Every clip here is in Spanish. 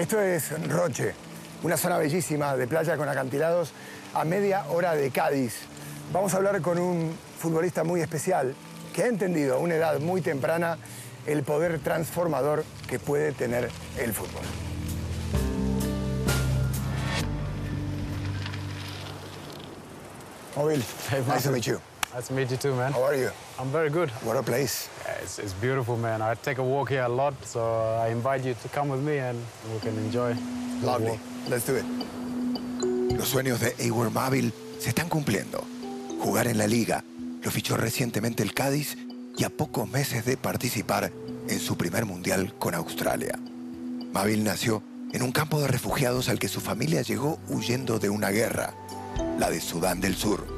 Esto es Roche, una zona bellísima de playa con acantilados a media hora de Cádiz. Vamos a hablar con un futbolista muy especial que ha entendido a una edad muy temprana el poder transformador que puede tener el fútbol. Hey, nice to meet you. Nice to meet you too, man. How are you? I'm very good. What a place. Yeah, It's, it's beautiful, man. I take a walk here a lot, so I invite you to come with me and we can enjoy. Lovely. Let's do it. Los sueños de Ewer Mavil se están cumpliendo. Jugar en la liga lo fichó recientemente el Cádiz y a pocos meses de participar en su primer mundial con Australia. Mavil nació en un campo de refugiados al que su familia llegó huyendo de una guerra, la de Sudán del Sur.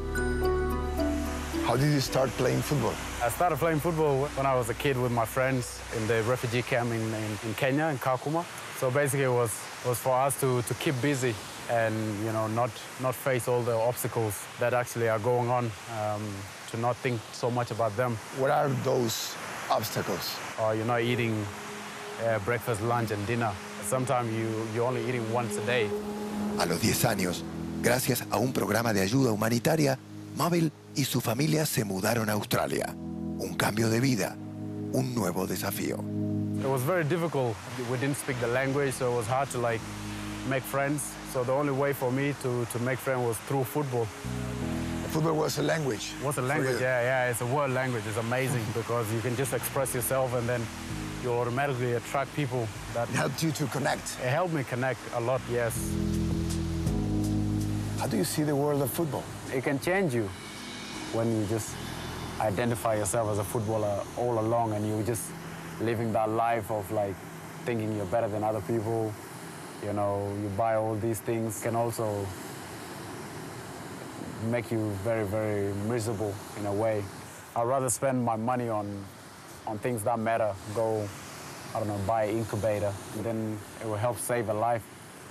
How did you start playing football? I started playing football when I was a kid with my friends in the refugee camp in, in, in Kenya, in Kakuma. So basically, it was, was for us to, to keep busy and you know not, not face all the obstacles that actually are going on, um, to not think so much about them. What are those obstacles? Oh, you're not eating uh, breakfast, lunch, and dinner. Sometimes you, you're only eating once a day. A los 10 años, gracias a un programa de ayuda humanitaria, Mavil y su familia se mudaron a Australia. Un cambio de vida, un nuevo desafío. It was very difficult. We didn't speak the language, so it was hard to like make friends. So the only way for me to, to make friends was through football. Football was a language. What's a language? Yeah, yeah, it's a world language. It's amazing because you can just express yourself and then you automatically attract people that It helped you to connect. it helped me connect a lot, yes. How do you see the world of football? It can change you when you just identify yourself as a footballer all along and you're just living that life of like thinking you're better than other people. You know, you buy all these things can also make you very, very miserable in a way. I'd rather spend my money on on things that matter. Go, I don't know, buy an incubator. Then it will help save a life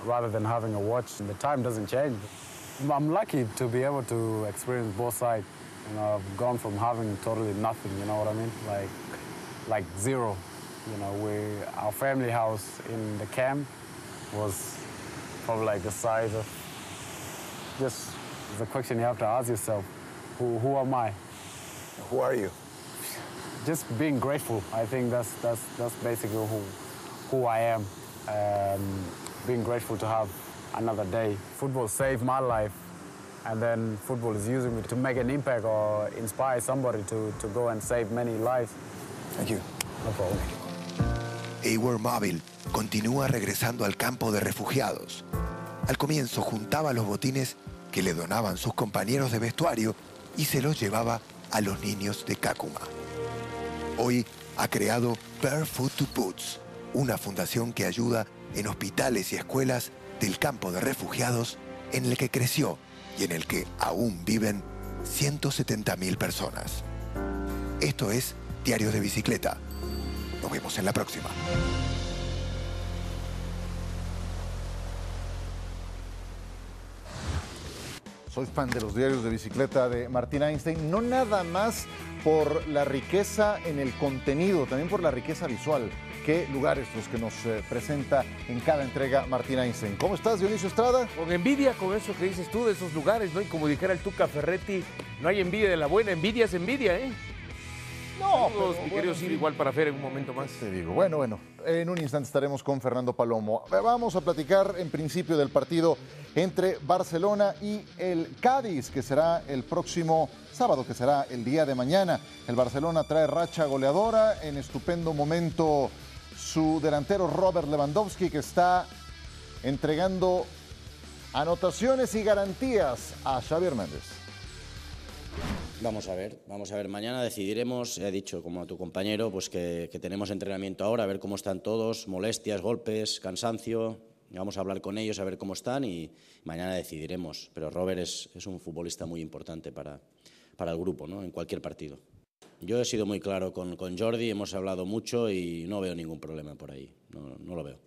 rather than having a watch. The time doesn't change. I'm lucky to be able to experience both sides. You know, I've gone from having totally nothing, you know what I mean? Like, like zero. You know, we, our family house in the camp was probably like the size of, just the question you have to ask yourself, who, who am I? Who are you? just being grateful. I think that's that's that's basically who who I am. Um, being grateful to have another day. Football saved my life, and then football is using me to make an impact or inspire somebody to, to go and save many lives. Thank you. No problem. Ewer Mavil continúa regresando al campo de refugiados. Al comienzo juntaba los botines que le donaban sus compañeros de vestuario y se los llevaba a los niños de Kakuma. Hoy ha creado Barefoot to Boots, una fundación que ayuda en hospitales y escuelas del campo de refugiados en el que creció y en el que aún viven 170.000 personas. Esto es Diarios de Bicicleta. Nos vemos en la próxima. Soy fan de los diarios de bicicleta de Martín Einstein, no nada más por la riqueza en el contenido, también por la riqueza visual. Qué lugares los que nos eh, presenta en cada entrega Martín Einstein. ¿Cómo estás, Dionisio Estrada? Con envidia con eso que dices tú de esos lugares, ¿no? Y como dijera el Tuca Ferretti, no hay envidia de la buena, envidia es envidia, ¿eh? No, Saludos, mi querido Sir, igual para Fer en un momento más. Te digo, bueno, bueno, en un instante estaremos con Fernando Palomo. Vamos a platicar en principio del partido entre Barcelona y el Cádiz, que será el próximo sábado, que será el día de mañana. El Barcelona trae racha goleadora, en estupendo momento su delantero Robert Lewandowski, que está entregando anotaciones y garantías a Xavi Hernández. Vamos a ver, vamos a ver. Mañana decidiremos, he dicho como a tu compañero, pues que, tenemos entrenamiento ahora, a ver cómo están todos, molestias, golpes, cansancio. Vamos a hablar con ellos, a ver cómo están y mañana decidiremos. Pero Robert es, es un futbolista muy importante para, para el grupo, ¿no? en cualquier partido. Yo he sido muy claro con, con Jordi, hemos hablado mucho y no veo ningún problema por ahí. No, no lo veo.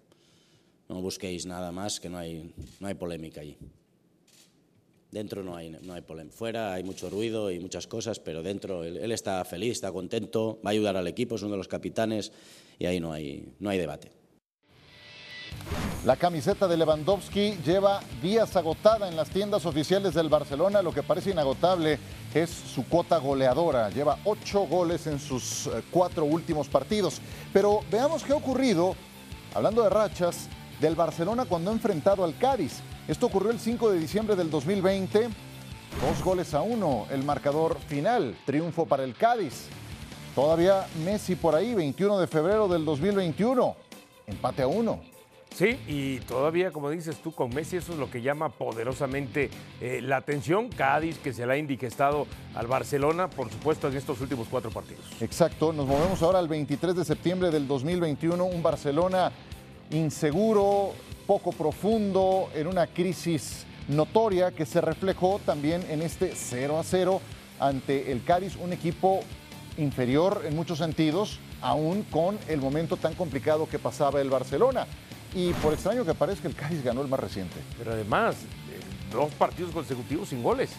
No busquéis nada más, que no hay, no hay polémica allí. Dentro no hay, no hay polémica. Fuera hay mucho ruido y muchas cosas, pero dentro él, él está feliz, está contento, va a ayudar al equipo, es uno de los capitanes y ahí no hay, no hay debate. La camiseta de Lewandowski lleva días agotada en las tiendas oficiales del Barcelona. Lo que parece inagotable es su cuota goleadora. Lleva ocho goles en sus eh, cuatro últimos partidos. Pero veamos qué ha ocurrido, hablando de rachas, del Barcelona cuando ha enfrentado al Cádiz. Esto ocurrió el 5 de diciembre del 2020. Dos goles a uno, el marcador final. Triunfo para el Cádiz. Todavía Messi por ahí, 21 de febrero del 2021. Empate a uno. Sí, y todavía, como dices tú, con Messi eso es lo que llama poderosamente eh, la atención. Cádiz, que se le ha indigestado al Barcelona, por supuesto, en estos últimos cuatro partidos. Exacto, nos movemos ahora al 23 de septiembre del 2021, un Barcelona inseguro, poco profundo, en una crisis notoria que se reflejó también en este 0 a 0 ante el Cádiz, un equipo inferior en muchos sentidos, aún con el momento tan complicado que pasaba el Barcelona. Y por extraño que parezca, el Cádiz ganó el más reciente. Pero además, eh, dos partidos consecutivos sin goles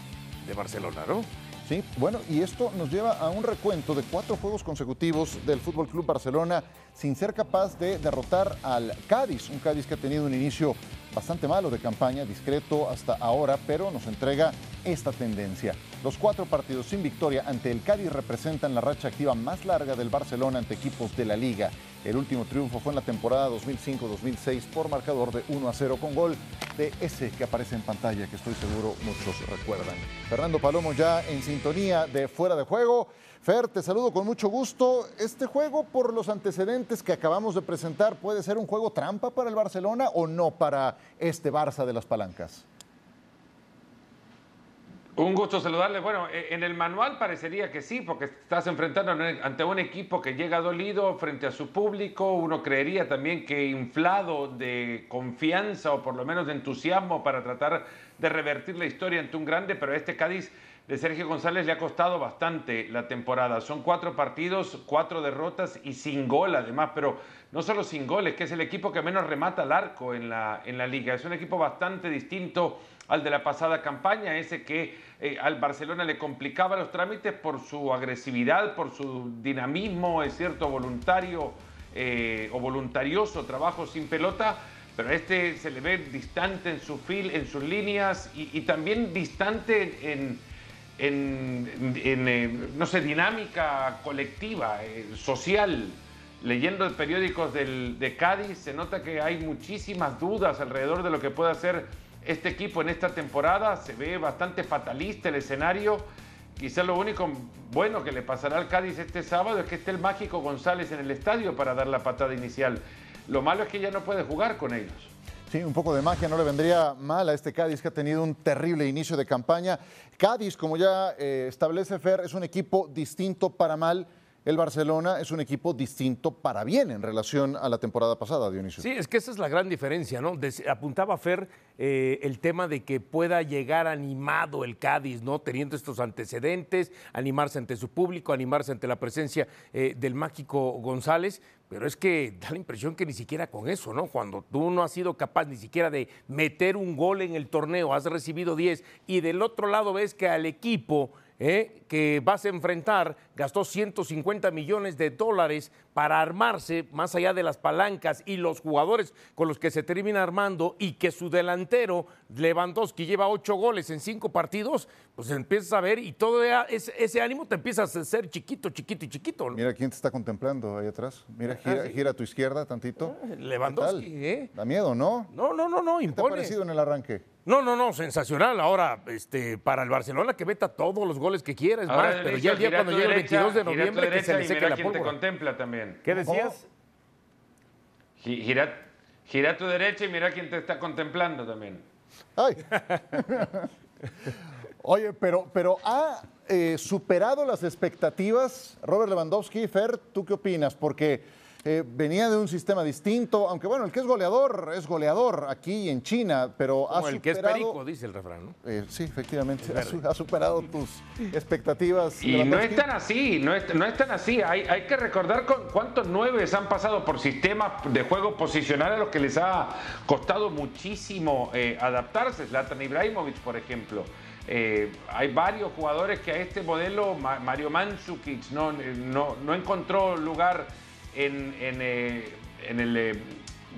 de Barcelona, ¿no? Sí, bueno, y esto nos lleva a un recuento de cuatro juegos consecutivos del Fútbol Club Barcelona sin ser capaz de derrotar al Cádiz, un Cádiz que ha tenido un inicio bastante malo de campaña, discreto hasta ahora, pero nos entrega esta tendencia. Los cuatro partidos sin victoria ante el Cádiz representan la racha activa más larga del Barcelona ante equipos de la liga. El último triunfo fue en la temporada 2005-2006 por marcador de 1 a 0 con gol de ese que aparece en pantalla, que estoy seguro muchos recuerdan. Fernando Palomo ya en sintonía de fuera de juego. Fer, te saludo con mucho gusto. Este juego, por los antecedentes que acabamos de presentar, ¿puede ser un juego trampa para el Barcelona o no para este Barça de las palancas? Un gusto saludarle. Bueno, eh, en el manual parecería que sí, porque estás enfrentando ante un equipo que llega dolido frente a su público. Uno creería también que inflado de confianza o por lo menos de entusiasmo para tratar de revertir la historia ante un grande, pero este Cádiz de Sergio González le ha costado bastante la temporada. Son cuatro partidos, cuatro derrotas y sin gol además, pero no solo sin goles, que es el equipo que menos remata al arco en la, en la liga. Es un equipo bastante distinto al de la pasada campaña, ese que eh, al Barcelona le complicaba los trámites por su agresividad, por su dinamismo, es cierto, voluntario eh, o voluntarioso trabajo sin pelota, pero este se le ve distante en su fil, en sus líneas y, también distante en, eh, no sé, dinámica colectiva, social. Leyendo periódicos del, de Cádiz se nota que hay muchísimas dudas alrededor de lo que puede hacer este equipo en esta temporada. Se ve bastante fatalista el escenario. Quizá lo único bueno que le pasará al Cádiz este sábado es que esté el mágico González en el estadio para dar la patada inicial. Lo malo es que ya no puede jugar con ellos. Sí, un poco de magia no le vendría mal a este Cádiz que ha tenido un terrible inicio de campaña. Cádiz, como ya eh, establece Fer, es un equipo distinto para mal el Barcelona es un equipo distinto para bien en relación a la temporada pasada, Dionisio. Sí, es que esa es la gran diferencia, ¿no? apuntaba Fer eh, el tema de que pueda llegar animado el Cádiz, ¿no? Teniendo estos antecedentes, animarse ante su público, animarse ante la presencia eh, del mágico González, pero es que da la impresión que ni siquiera con eso, ¿no? Cuando tú no has sido capaz ni siquiera de meter un gol en el torneo, has recibido 10 y del otro lado ves que al equipo ¿eh? que vas a enfrentar gastó 150 millones de dólares para armarse más allá de las palancas y los jugadores con los que se termina armando y que su delantero Lewandowski lleva ocho goles en cinco partidos, pues empiezas a ver y todo ese, ese ánimo te empieza a hacer chiquito, chiquito y chiquito. Mira quién te está contemplando ahí atrás. Mira, ah, gira, a tu izquierda tantito. Ah, Lewandowski, ¿eh? Da miedo, ¿no? No, no, no, no, impone. ¿Qué te ha parecido en el arranque? No, no, no, sensacional. Ahora, este, para el Barcelona que meta todos los goles que quiera, es más, pero ya el día cuando llegue el 22 de noviembre que se le seque la pólvora. te contempla también. ¿Qué decías? Gira, gira a tu derecha y mira quién te está contemplando también. Ay. Oye, pero, pero ha eh, superado las expectativas Robert Lewandowski. Fer, ¿tú qué opinas? Porque eh, venía de un sistema distinto, aunque bueno, el que es goleador es goleador aquí en China, pero ha el que es perico, dice el refrán, ¿no? Eh, sí, efectivamente, ha, superado tus expectativas. Y no es tan así, no es, no es tan así. Hay, hay que recordar cuántos nueves han pasado por sistemas de juego posicional a los que les ha costado muchísimo eh, adaptarse. Zlatan Ibrahimovic, por ejemplo. hay varios jugadores que a este modelo, Mario Mandzukic, no, no, no encontró lugar en, en, eh, el, eh,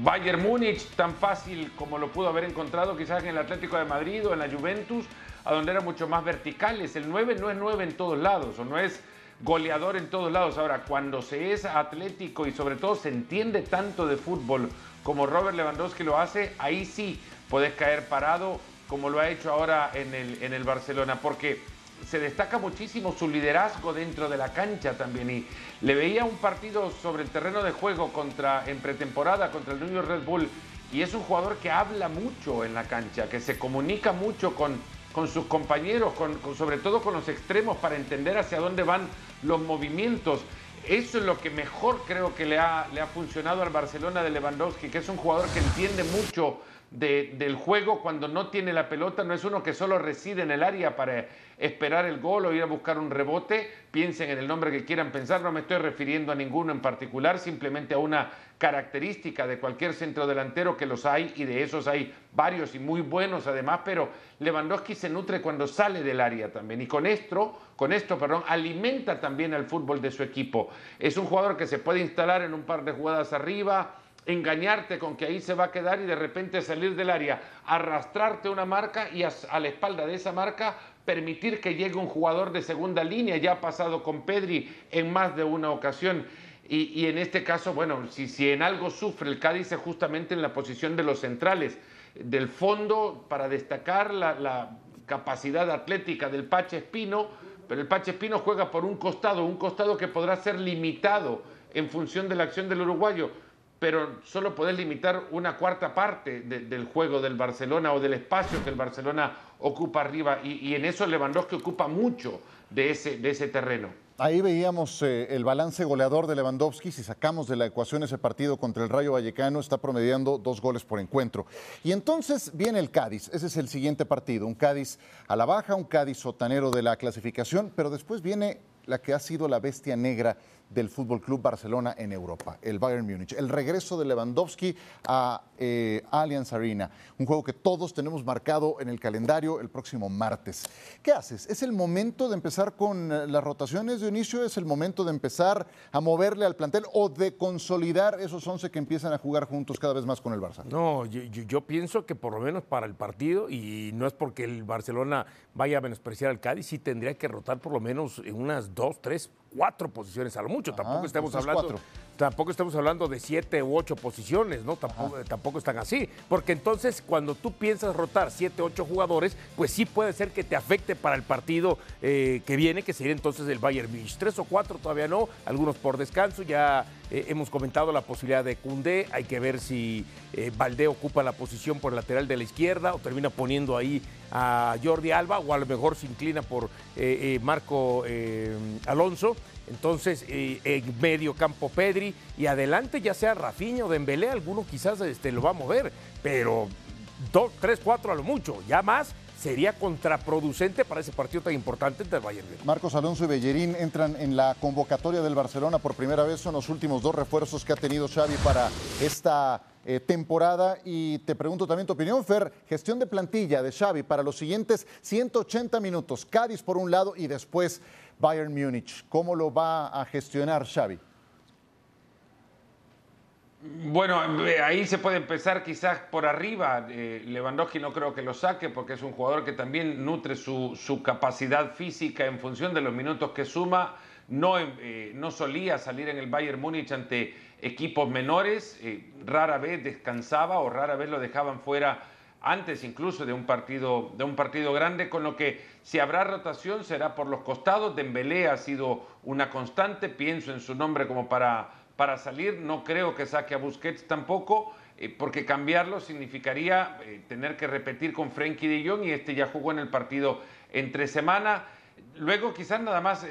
Bayern Múnich, tan fácil como lo pudo haber encontrado quizás en el Atlético de Madrid o en la Juventus, a donde era mucho más verticales. El 9 no es 9 en todos lados, o no es goleador en todos lados. Ahora, cuando se es atlético y sobre todo se entiende tanto de fútbol como Robert Lewandowski lo hace, ahí sí puedes caer parado como lo ha hecho ahora en el, en el Barcelona, porque se destaca muchísimo su liderazgo dentro de la cancha también. Y le veía un partido sobre el terreno de juego contra, en pretemporada contra el New Red Bull y es un jugador que habla mucho en la cancha, que se comunica mucho con, con sus compañeros, con, sobre todo con los extremos para entender hacia dónde van los movimientos. Eso es lo que mejor creo que le ha, le ha funcionado al Barcelona de Lewandowski, que es un jugador que entiende mucho del juego cuando no tiene la pelota, no es uno que solo reside en el área para esperar el gol o ir a buscar un rebote, piensen en el nombre que quieran pensar, no me estoy refiriendo a ninguno en particular, simplemente a una característica de cualquier centro delantero que los hay y de esos hay varios y muy buenos además, pero Lewandowski se nutre cuando sale del área también y con esto, con esto, perdón, alimenta también al fútbol de su equipo. Es un jugador que se puede instalar en un par de jugadas arriba, engañarte con que ahí se va a quedar y de repente salir del área, arrastrarte una marca y a, la espalda de esa marca permitir que llegue un jugador de segunda línea. Ya ha pasado con Pedri en más de una ocasión. Y, en este caso, bueno, si, si en algo sufre el Cádiz es justamente en la posición de los centrales. Del fondo, para destacar la, la capacidad atlética del Pache Espino, pero el Pache Espino juega por un costado, un costado que podrá ser limitado en función de la acción del uruguayo pero solo podés limitar una cuarta parte del juego del Barcelona o del espacio que el Barcelona ocupa arriba. Y, en eso Lewandowski ocupa mucho de ese, de ese terreno. Ahí veíamos eh, el balance goleador de Lewandowski. Si sacamos de la ecuación ese partido contra el Rayo Vallecano, está promediando dos goles por encuentro. Y entonces viene el Cádiz. Ese es el siguiente partido. Un Cádiz a la baja, un Cádiz sotanero de la clasificación, pero después viene la que ha sido la bestia negra del Fútbol Club Barcelona en Europa, el Bayern Múnich. El regreso de Lewandowski a eh, Allianz Arena, un juego que todos tenemos marcado en el calendario el próximo martes. ¿Qué haces? ¿Es el momento de empezar con eh, las rotaciones de inicio? ¿Es el momento de empezar a moverle al plantel o de consolidar esos 11 que empiezan a jugar juntos cada vez más con el Barça? No, yo, pienso que por lo menos para el partido, y no es porque el Barcelona vaya a menospreciar al Cádiz, sí tendría que rotar por lo menos en unas dos, tres cuatro posiciones a lo mucho. tampoco estamos hablando. Tampoco estamos hablando de siete u ocho posiciones, ¿no? Tampoco, tampoco, están así. Porque entonces, cuando tú piensas rotar siete, ocho jugadores, pues sí puede ser que te afecte para el partido eh, que viene, que sería entonces el Bayern Munich. Tres o cuatro todavía no, algunos por descanso. Ya eh, hemos comentado la posibilidad de Cundé. Hay que ver si eh, Valdé ocupa la posición por el lateral de la izquierda o termina poniendo ahí a Jordi Alba o a lo mejor se inclina por Marco Alonso. Entonces, eh, en medio campo Pedri y adelante ya sea Rafinha o Dembélé, alguno quizás este, lo va a mover, pero dos, tres, cuatro a lo mucho, ya más sería contraproducente para ese partido tan importante entre Bayern. Marcos Alonso y Bellerín entran en la convocatoria del Barcelona por primera vez, son los últimos dos refuerzos que ha tenido Xavi para esta eh, temporada. Y te pregunto también tu opinión, Fer, gestión de plantilla de Xavi para los siguientes 180 minutos, Cádiz por un lado y después Bayern Múnich. ¿Cómo lo va a gestionar Xavi? Bueno, ahí se puede empezar quizás por arriba. Eh, Lewandowski no creo que lo saque porque es un jugador que también nutre su, capacidad física en función de los minutos que suma. No, eh, no solía salir en el Bayern Múnich ante equipos menores, eh, rara vez descansaba o rara vez lo dejaban fuera antes incluso de un partido, de un partido grande, con lo que si habrá rotación será por los costados. Dembélé ha sido una constante, pienso en su nombre como para, para salir, no creo que saque a Busquets tampoco, eh, porque cambiarlo significaría eh, tener que repetir con Frenkie de Jong y este ya jugó en el partido entre semana. Luego quizás nada más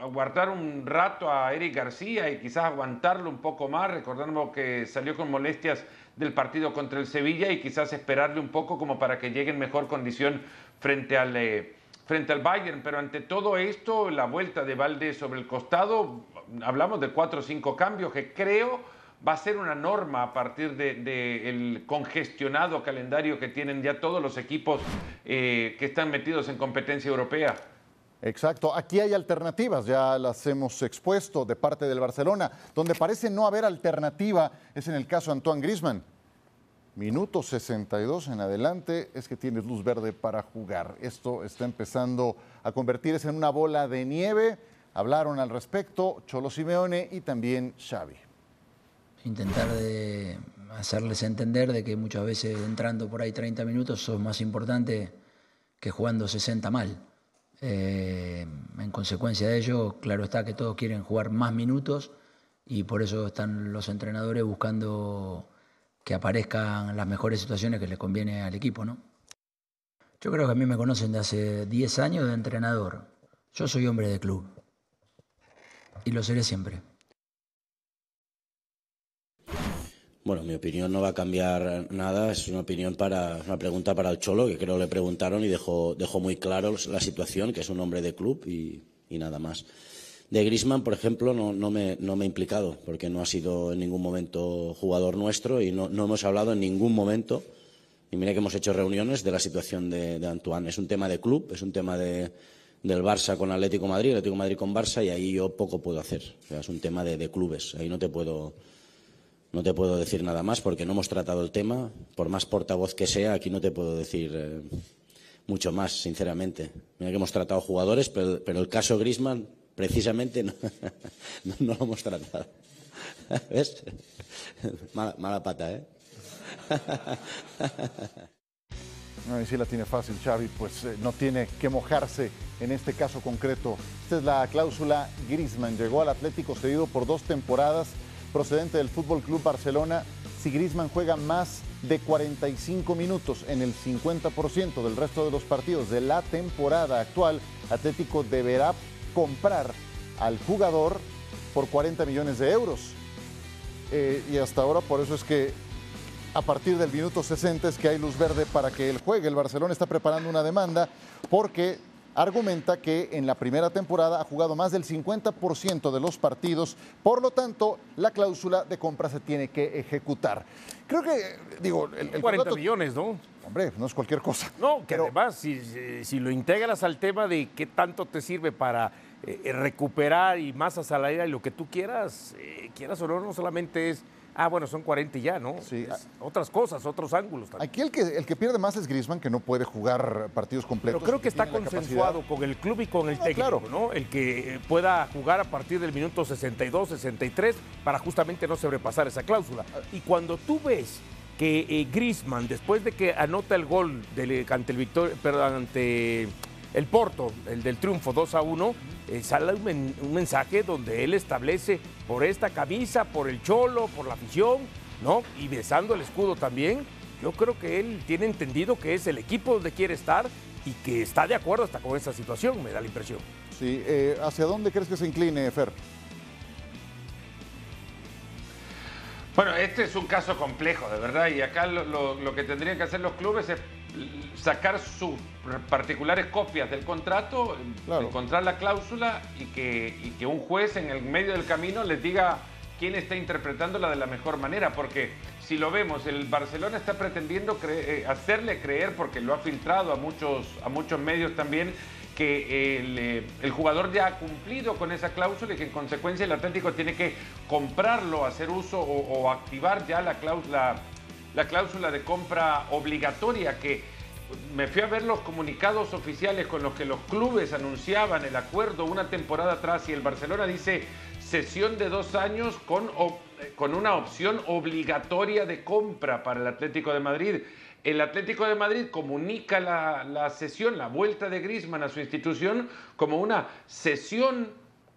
aguardar un rato a Eric García y quizás aguantarlo un poco más, recordando que salió con molestias del partido contra el Sevilla y quizás esperarle un poco como para que llegue en mejor condición frente al, eh, frente al Bayern. Pero ante todo esto, la vuelta de Valde sobre el costado, hablamos de cuatro o cinco cambios que creo va a ser una norma a partir del de, congestionado calendario que tienen ya todos los equipos eh, que están metidos en competencia europea. Exacto, aquí hay alternativas, ya las hemos expuesto de parte del Barcelona. Donde parece no haber alternativa es en el caso de Antoine Grisman. Minuto 62 en adelante es que tienes luz verde para jugar. Esto está empezando a convertirse en una bola de nieve. Hablaron al respecto Cholo Simeone y también Xavi. Intentar de hacerles entender de que muchas veces entrando por ahí 30 minutos son más importante que jugando 60 mal. Eh, en consecuencia de ello, claro está que todos quieren jugar más minutos y por eso están los entrenadores buscando que aparezcan las mejores situaciones que les conviene al equipo, ¿no? Yo creo que a mí me conocen de hace 10 años de entrenador. Yo soy hombre de club y lo seré siempre. Bueno, mi opinión no va a cambiar nada, es una opinión para una pregunta para el Cholo, que creo le preguntaron y dejó, dejó muy claro la situación, que es un hombre de club y, nada más. De Grisman, por ejemplo, no, no, me, no, me, he implicado, porque no ha sido en ningún momento jugador nuestro y no, no hemos hablado en ningún momento, y mira que hemos hecho reuniones de la situación de, de Antoine. Es un tema de club, es un tema de, del Barça con Atlético Madrid, Atlético Madrid con Barça, y ahí yo poco puedo hacer. O sea, es un tema de clubes, ahí no te puedo no te puedo decir nada más porque no hemos tratado el tema. Por más portavoz que sea, aquí no te puedo decir eh, mucho más, sinceramente. Mira que hemos tratado jugadores, pero, el caso Grisman, precisamente, no, lo hemos tratado. ¿Ves? Mala, mala pata, ¿eh? No, y si la tiene fácil Xavi, pues eh, no tiene que mojarse en este caso concreto. Esta es la cláusula Grisman. Llegó al Atlético cedido por dos temporadas procedente del Fútbol Club Barcelona, si Griezmann juega más de 45 minutos en el 50% del resto de los partidos de la temporada actual, Atlético deberá comprar al jugador por 40 millones de euros. Eh, y hasta ahora por eso es que a partir del minuto 60 es que hay luz verde para que él juegue. El Barcelona está preparando una demanda porque argumenta que en la primera temporada ha jugado más del 50% de los partidos, por lo tanto, la cláusula de compra se tiene que ejecutar. Creo que, digo, el, 40 millones, ¿no? Hombre, no es cualquier cosa. No, que además, si, lo integras al tema de qué tanto te sirve para eh, recuperar y más a y lo que tú quieras, eh, quieras o no, no solamente es Ah, bueno, son 40 ya, ¿no? Sí. otras cosas, otros ángulos también. Aquí el que, el que pierde más es Grisman, que no puede jugar partidos completos. Pero creo que, está consensuado con el club y con el técnico, ¿no? El que pueda jugar a partir del minuto 62, 63, para justamente no sobrepasar esa cláusula. Y cuando tú ves que eh, Grisman, después de que anota el gol ante el Victoria, perdón, ante el Porto, el del triunfo 2 a 1, eh, sale un, mensaje donde él establece por esta camisa, por el cholo, por la afición, ¿no? Y besando el escudo también. Yo creo que él tiene entendido que es el equipo donde quiere estar y que está de acuerdo hasta con esa situación, me da la impresión. Sí, eh, ¿hacia dónde crees que se incline, Fer? Bueno, este es un caso complejo, de verdad, y acá lo que tendrían que hacer los clubes es sacar sus particulares copias del contrato, encontrar la cláusula y que, que un juez en el medio del camino les diga quién está interpretándola de la mejor manera, porque si lo vemos, el Barcelona está pretendiendo eh, hacerle creer, porque lo ha filtrado a muchos, a muchos medios también, que el, eh, el, jugador ya ha cumplido con esa cláusula y que en consecuencia el Atlético tiene que comprarlo, hacer uso o, o activar ya la cláusula la cláusula de compra obligatoria que me fui a ver los comunicados oficiales con los que los clubes anunciaban el acuerdo una temporada atrás y el Barcelona dice sesión de dos años con, con una opción obligatoria de compra para el Atlético de Madrid. El Atlético de Madrid comunica la, la sesión, la vuelta de Grisman a su institución como una sesión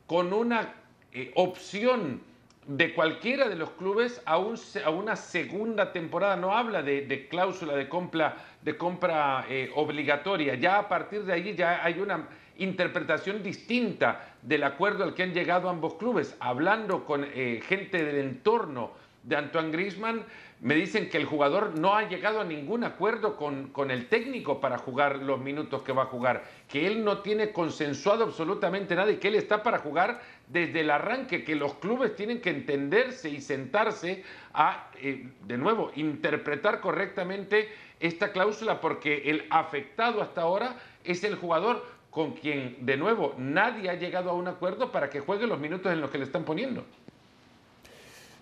con una eh, opción de cualquiera de los clubes a, a una segunda temporada. No habla de, cláusula de compra, de compra eh, obligatoria. Ya a partir de allí ya hay una interpretación distinta del acuerdo al que han llegado ambos clubes. Hablando con eh, gente del entorno de Antoine Griezmann, me dicen que el jugador no ha llegado a ningún acuerdo con, con, el técnico para jugar los minutos que va a jugar, que él no tiene consensuado absolutamente nada y que él está para jugar desde el arranque, que los clubes tienen que entenderse y sentarse a, eh, de nuevo, interpretar correctamente esta cláusula porque el afectado hasta ahora es el jugador con quien, de nuevo, nadie ha llegado a un acuerdo para que juegue los minutos en los que le están poniendo.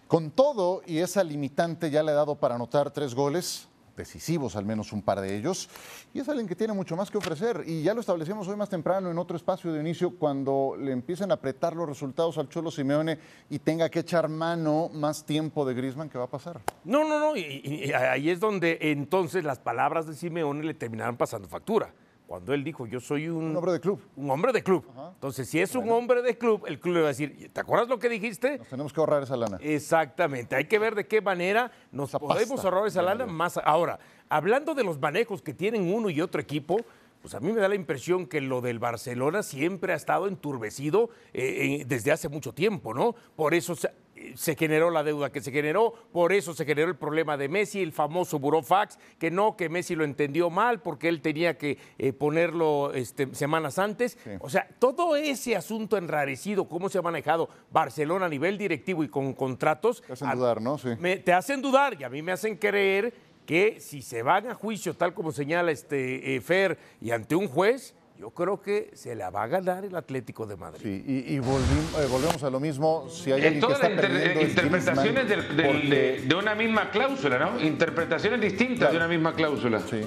Con todo y esa limitante ya le ha dado para anotar tres goles, decisivos al menos un par de ellos, y es alguien que tiene mucho más que ofrecer. Y ya lo establecimos hoy más temprano en otro espacio de inicio, cuando le empiecen a apretar los resultados al Cholo Simeone y tenga que echar mano más tiempo de Griezmann, ¿qué va a pasar? No, no, no, y, ahí es donde entonces las palabras de Simeone le terminaron pasando factura cuando él dijo, yo soy un, Un hombre de club. un hombre de club. Entonces, si es un hombre de club, el club le va a decir, ¿te acuerdas lo que dijiste? Nos tenemos que ahorrar esa lana. Exactamente. Hay que ver de qué manera nos Esa podemos pasta. ahorrar esa lana más. Ahora, hablando de los manejos que tienen uno y otro equipo, pues a mí me da la impresión que lo del Barcelona siempre ha estado enturbecido eh, eh, desde hace mucho tiempo, ¿no? Por eso se, se generó la deuda que se generó, por eso se generó el problema de Messi, el famoso burofax, que no, que Messi lo entendió mal porque él tenía que eh, ponerlo este, semanas antes. O sea, todo ese asunto enrarecido, cómo se ha manejado Barcelona a nivel directivo y con contratos, Te hacen a- dudar, ¿no? Sí. me- te hacen dudar y a mí me hacen creer que si se van a juicio, tal como señala este eh, Fer, y ante un juez, yo creo que se la va a ganar el Atlético de Madrid. Sí, y, y volvim- eh, volvemos a lo mismo. Si hay En alguien que todas está las inter- perdiendo es interpretaciones del- del- porque- de, de una misma cláusula, ¿no? Interpretaciones distintas Claro. de una misma cláusula. Sí.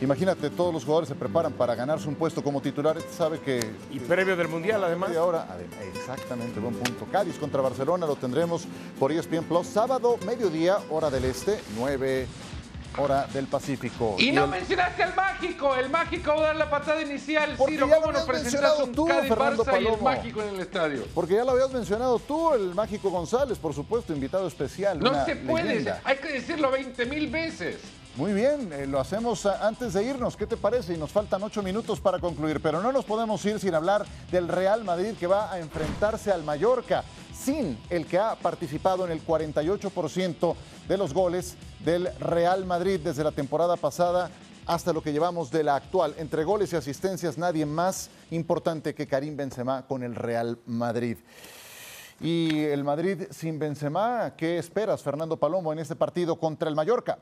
Imagínate, todos los jugadores se preparan para ganarse un puesto como titular. Este sabe que. Y previo del Mundial, además. Media hora. A ver, exactamente, buen punto. Cádiz contra Barcelona lo tendremos por ESPN Plus. Sábado, mediodía, hora del este, 9 hora del Pacífico. Y no el- mencionaste al mágico, el mágico va a dar la patada inicial. Porque Ciro, ya ¿cómo lo nos habías presentas un tú, Cádiz Barça y el mágico en el estadio? Porque ya lo habías mencionado tú, el mágico González, por supuesto, invitado especial. No una se puede, leyenda. hay que decirlo 20 mil veces. Muy bien, eh, lo hacemos ah, antes de irnos. ¿Qué te parece? Y nos faltan ocho minutos para concluir, pero no nos podemos ir sin hablar del Real Madrid que va a enfrentarse al Mallorca, sin el que ha participado en el 48% de los goles del Real Madrid desde la temporada pasada hasta lo que llevamos de la actual. Entre goles y asistencias, nadie más importante que Karim Benzema con el Real Madrid. Y el Madrid sin Benzema, ¿qué esperas, Fernando Palomo, en este partido contra el Mallorca?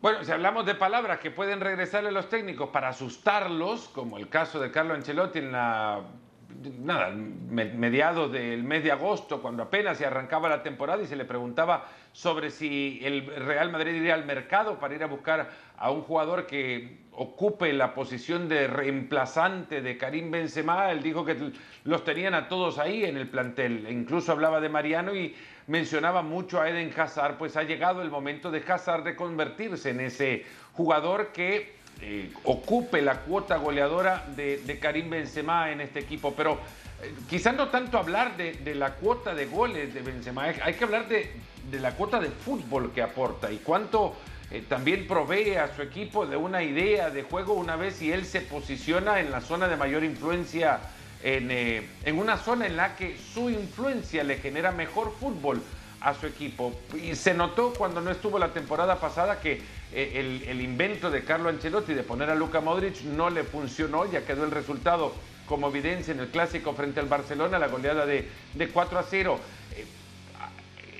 Bueno, si hablamos de palabras que pueden regresarle los técnicos para asustarlos, como el caso de Carlo Ancelotti en la nada, me- mediados del mes de agosto, cuando apenas se arrancaba la temporada y se le preguntaba sobre si el Real Madrid iría al mercado para ir a buscar a un jugador que ocupe la posición de reemplazante de Karim Benzema, él dijo que los tenían a todos ahí en el plantel, e incluso hablaba de Mariano y mencionaba mucho a Eden Hazard, pues ha llegado el momento de Hazard de convertirse en ese jugador que eh, ocupe la cuota goleadora de, Karim Benzema en este equipo, pero eh, quizás no tanto hablar de, la cuota de goles de Benzema, hay, que hablar de, la cuota de fútbol que aporta y cuánto eh, también provee a su equipo de una idea de juego una vez y él se posiciona en la zona de mayor influencia, en, eh, en una zona en la que su influencia le genera mejor fútbol a su equipo. Y se notó cuando no estuvo la temporada pasada que el, el invento de Carlo Ancelotti de poner a Luka Modric no le funcionó, ya quedó el resultado como evidencia en el clásico frente al Barcelona, la goleada de, de 4 a 0. Eh,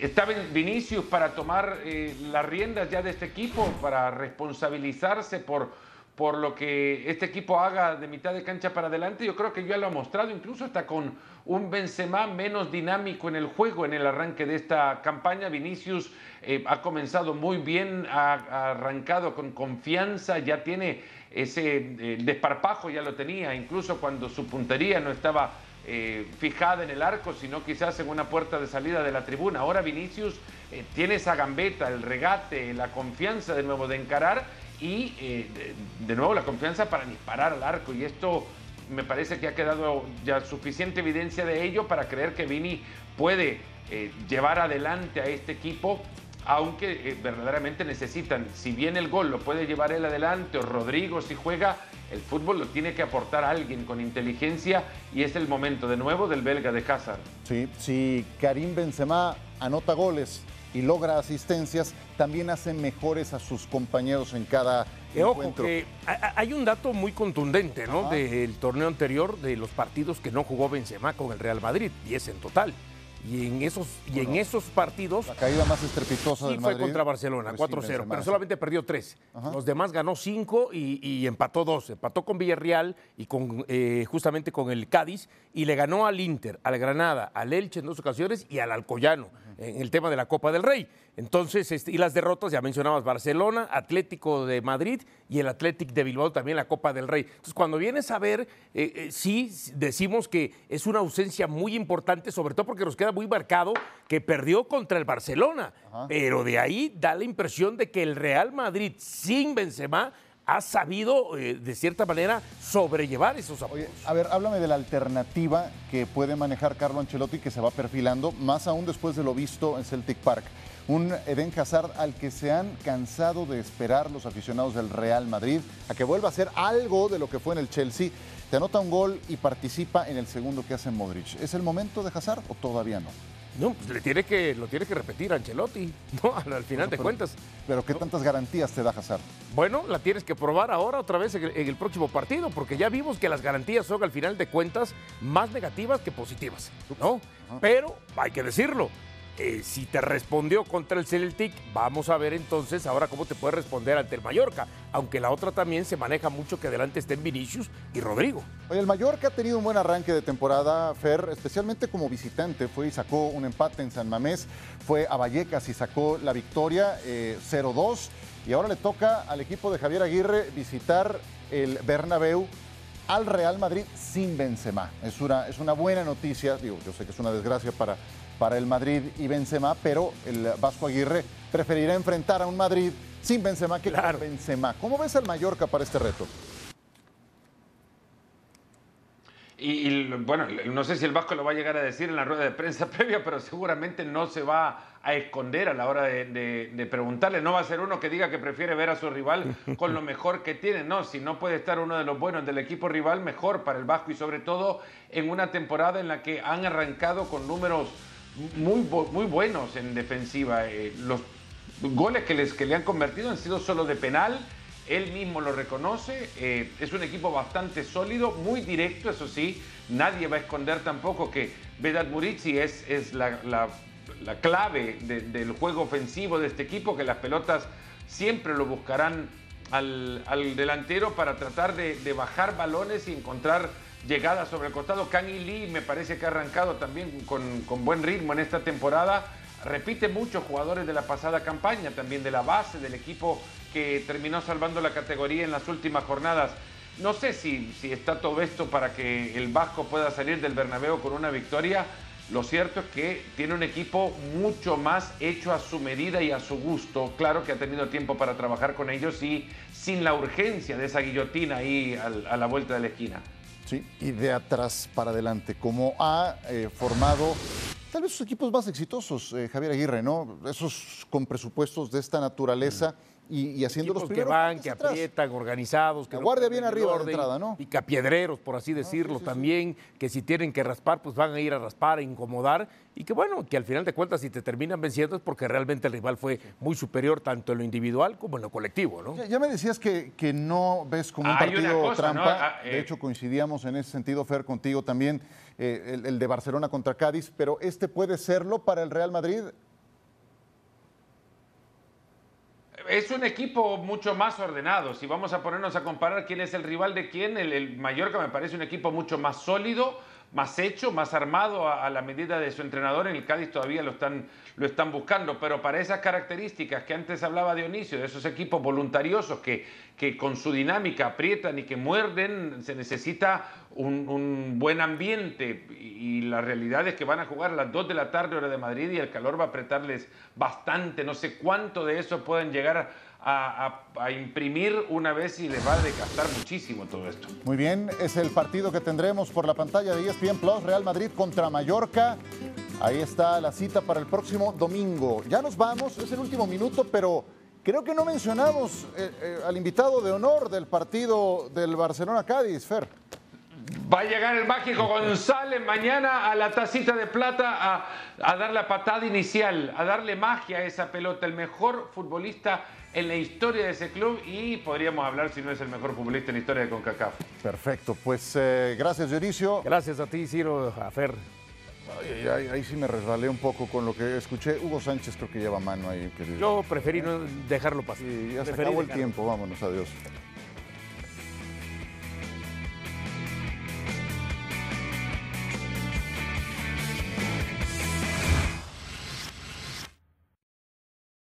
¿Está Vin- Vinicius para tomar eh, las riendas ya de este equipo, para responsabilizarse por, por lo que este equipo haga de mitad de cancha para adelante? Yo creo que ya lo ha mostrado, incluso hasta con un Benzema menos dinámico en el juego en el arranque de esta campaña. Vinicius eh, ha comenzado muy bien, ha, arrancado con confianza, ya tiene ese eh, desparpajo, ya lo tenía, incluso cuando su puntería no estaba eh, fijada en el arco, sino quizás en una puerta de salida de la tribuna. Ahora Vinicius tiene esa gambeta, el regate, la confianza de nuevo de encarar y eh, de, nuevo la confianza para disparar al arco. Y esto me parece que ha quedado ya suficiente evidencia de ello para creer que Vini puede eh, llevar adelante a este equipo aunque eh, verdaderamente necesitan, si bien el gol lo puede llevar él adelante o Rodrigo si juega, el fútbol lo tiene que aportar alguien con inteligencia y es el momento de nuevo del belga de Hazard. Sí, si Karim Benzema anota goles y logra asistencias, también hace mejores a sus compañeros en cada ojo, encuentro. que hay un dato muy contundente, ¿no? Ajá. Del torneo anterior, de los partidos que no jugó Benzema con el Real Madrid, 10 en total. Y en esos, y en esos partidos La caída más estrepitosa sí del fue Madrid contra Barcelona, fue sin 4-0, Benzema, pero solamente perdió 3. Los demás ganó 5 y, y empató 2. Empató con Villarreal y con, eh, justamente con el Cádiz y le ganó al Inter, al Granada, al Elche en dos ocasiones y al Alcoyano en el tema de la Copa del Rey. Entonces, este, y las derrotas, ya mencionabas Barcelona, Atlético de Madrid y el Atlético de Bilbao también la Copa del Rey. Entonces, cuando vienes a ver, eh, eh, sí decimos que es una ausencia muy importante, sobre todo porque nos queda muy marcado que perdió contra el Barcelona. Pero de ahí da la impresión de que el Real Madrid sin Benzema ha sabido, eh, de cierta manera, sobrellevar esos apoyos. Oye, a ver, háblame de la alternativa que puede manejar Carlo Ancelotti que se va perfilando, más aún después de lo visto en Celtic Park. Un Eden Hazard al que se han cansado de esperar los aficionados del Real Madrid, a que vuelva a ser algo de lo que fue en el Chelsea. Te anota un gol y participa en el segundo que hace Modric. ¿Es el momento de Hazard o todavía no? No, pues le tiene que, lo tiene que repetir a Ancelotti, ¿no? Al, al final de pero- cuentas. Pero ¿qué tantas garantías te da Hazard? Bueno, la tienes que probar ahora otra vez en el, en el próximo partido, porque ya vimos que las garantías son al final de cuentas más negativas que positivas, ¿no? Pero hay que decirlo. Eh, si te respondió contra el Celtic, vamos a ver entonces ahora cómo te puede responder ante el Mallorca. Aunque la otra también se maneja mucho que delante estén Vinicius y Rodrigo. Oye, el Mallorca ha tenido un buen arranque de temporada, Fer, especialmente como visitante. Fue y sacó un empate en San Mamés, fue a Vallecas y sacó la victoria eh, 0-2. Y ahora le toca al equipo de Javier Aguirre visitar el Bernabéu al Real Madrid sin Benzema. Es una, es una buena noticia, digo, yo sé que es una desgracia para, para el Madrid y Benzema, pero el Vasco Aguirre preferirá enfrentar a un Madrid sin Benzema que Claro. con Benzema. ¿Cómo ves al Mallorca para este reto? Y, y, bueno, no sé si el Vasco lo va a llegar a decir en la rueda de prensa previa, pero seguramente no se va a esconder a la hora de, de- de preguntarle. No va a ser uno que diga que prefiere ver a su rival con lo mejor que tiene. No, si no puede estar uno de los buenos del equipo rival, mejor para el Vasco y sobre todo en una temporada en la que han arrancado con números muy, muy buenos en defensiva. Eh, los goles que, les, que le han convertido han sido solo de penal. Él mismo lo reconoce. eh, es un equipo bastante sólido, muy directo, eso sí. Nadie va a esconder tampoco que Vedat Murici es, es la, la- la clave de- del juego ofensivo de este equipo, que las pelotas siempre lo buscarán al, al delantero para tratar de, de bajar balones y encontrar llegadas sobre el costado. Kang Lee me parece que ha arrancado también con, buen ritmo en esta temporada. Repite muchos jugadores de la pasada campaña, también de la base del equipo que terminó salvando la categoría en las últimas jornadas. No sé si, si está todo esto para que el Vasco pueda salir del Bernabéu con una victoria. Lo cierto es que tiene un equipo mucho más hecho a su medida y a su gusto. Claro que ha tenido tiempo para trabajar con ellos y sin la urgencia de esa guillotina ahí a la vuelta de la esquina. Sí, y de atrás para adelante, como ha eh, formado tal vez sus equipos más exitosos, eh, Javier Aguirre, ¿no? Esos con presupuestos de esta naturaleza y, y haciendo los que van, que atrás. aprietan, organizados. Que La guardia bien arriba de orden, entrada, ¿no? Y capiedreros, por así decirlo, también, que si tienen que raspar, pues van a ir a raspar, a incomodar. Y que bueno, que al final de cuentas, si te terminan venciendo es porque realmente el rival fue muy superior tanto en lo individual como en lo colectivo, ¿no? Ya, ya me decías que, que no ves como un partido cosa, ¿no? trampa. Ah, eh. De hecho, coincidíamos en ese sentido, Fer, contigo también, eh, el, el de Barcelona contra Cádiz, pero este puede serlo para el Real Madrid. Es un equipo mucho más ordenado. Si vamos a ponernos a comparar quién es el rival de quién, el, el Mallorca me parece un equipo mucho más sólido, más hecho, más armado a, la medida de su entrenador. En el Cádiz todavía lo están, lo están buscando, pero para esas características que antes hablaba Dionisio, de esos equipos voluntariosos que, que con su dinámica aprietan y que muerden, se necesita un, un buen ambiente. Y, y la realidad es que van a jugar a las 2 de la tarde hora de Madrid y el calor va a apretarles bastante. No sé cuánto de eso pueden llegar a, a- imprimir una vez y les va a desgastar muchísimo todo esto. Muy bien, es el partido que tendremos por la pantalla de ESPN Plus, Real Madrid contra Mallorca. Ahí está la cita para el próximo domingo. Ya nos vamos, es el último minuto, pero creo que no mencionamos eh, eh, al invitado de honor del partido del Barcelona-Cádiz, Fer. Va a llegar el mágico González mañana a la tacita de plata a, a dar la patada inicial, a darle magia a esa pelota. El mejor futbolista en la historia de ese club y podríamos hablar si no es el mejor futbolista en la historia de CONCACAF. Perfecto, pues eh, gracias Dionisio. Gracias a ti, Ciro, a Fer. Ay, ay, ahí sí me resbalé un poco con lo que escuché. Hugo Sánchez creo que lleva mano ahí. Que... Yo preferí no dejarlo pasar. Y ya se el tiempo, vámonos, adiós.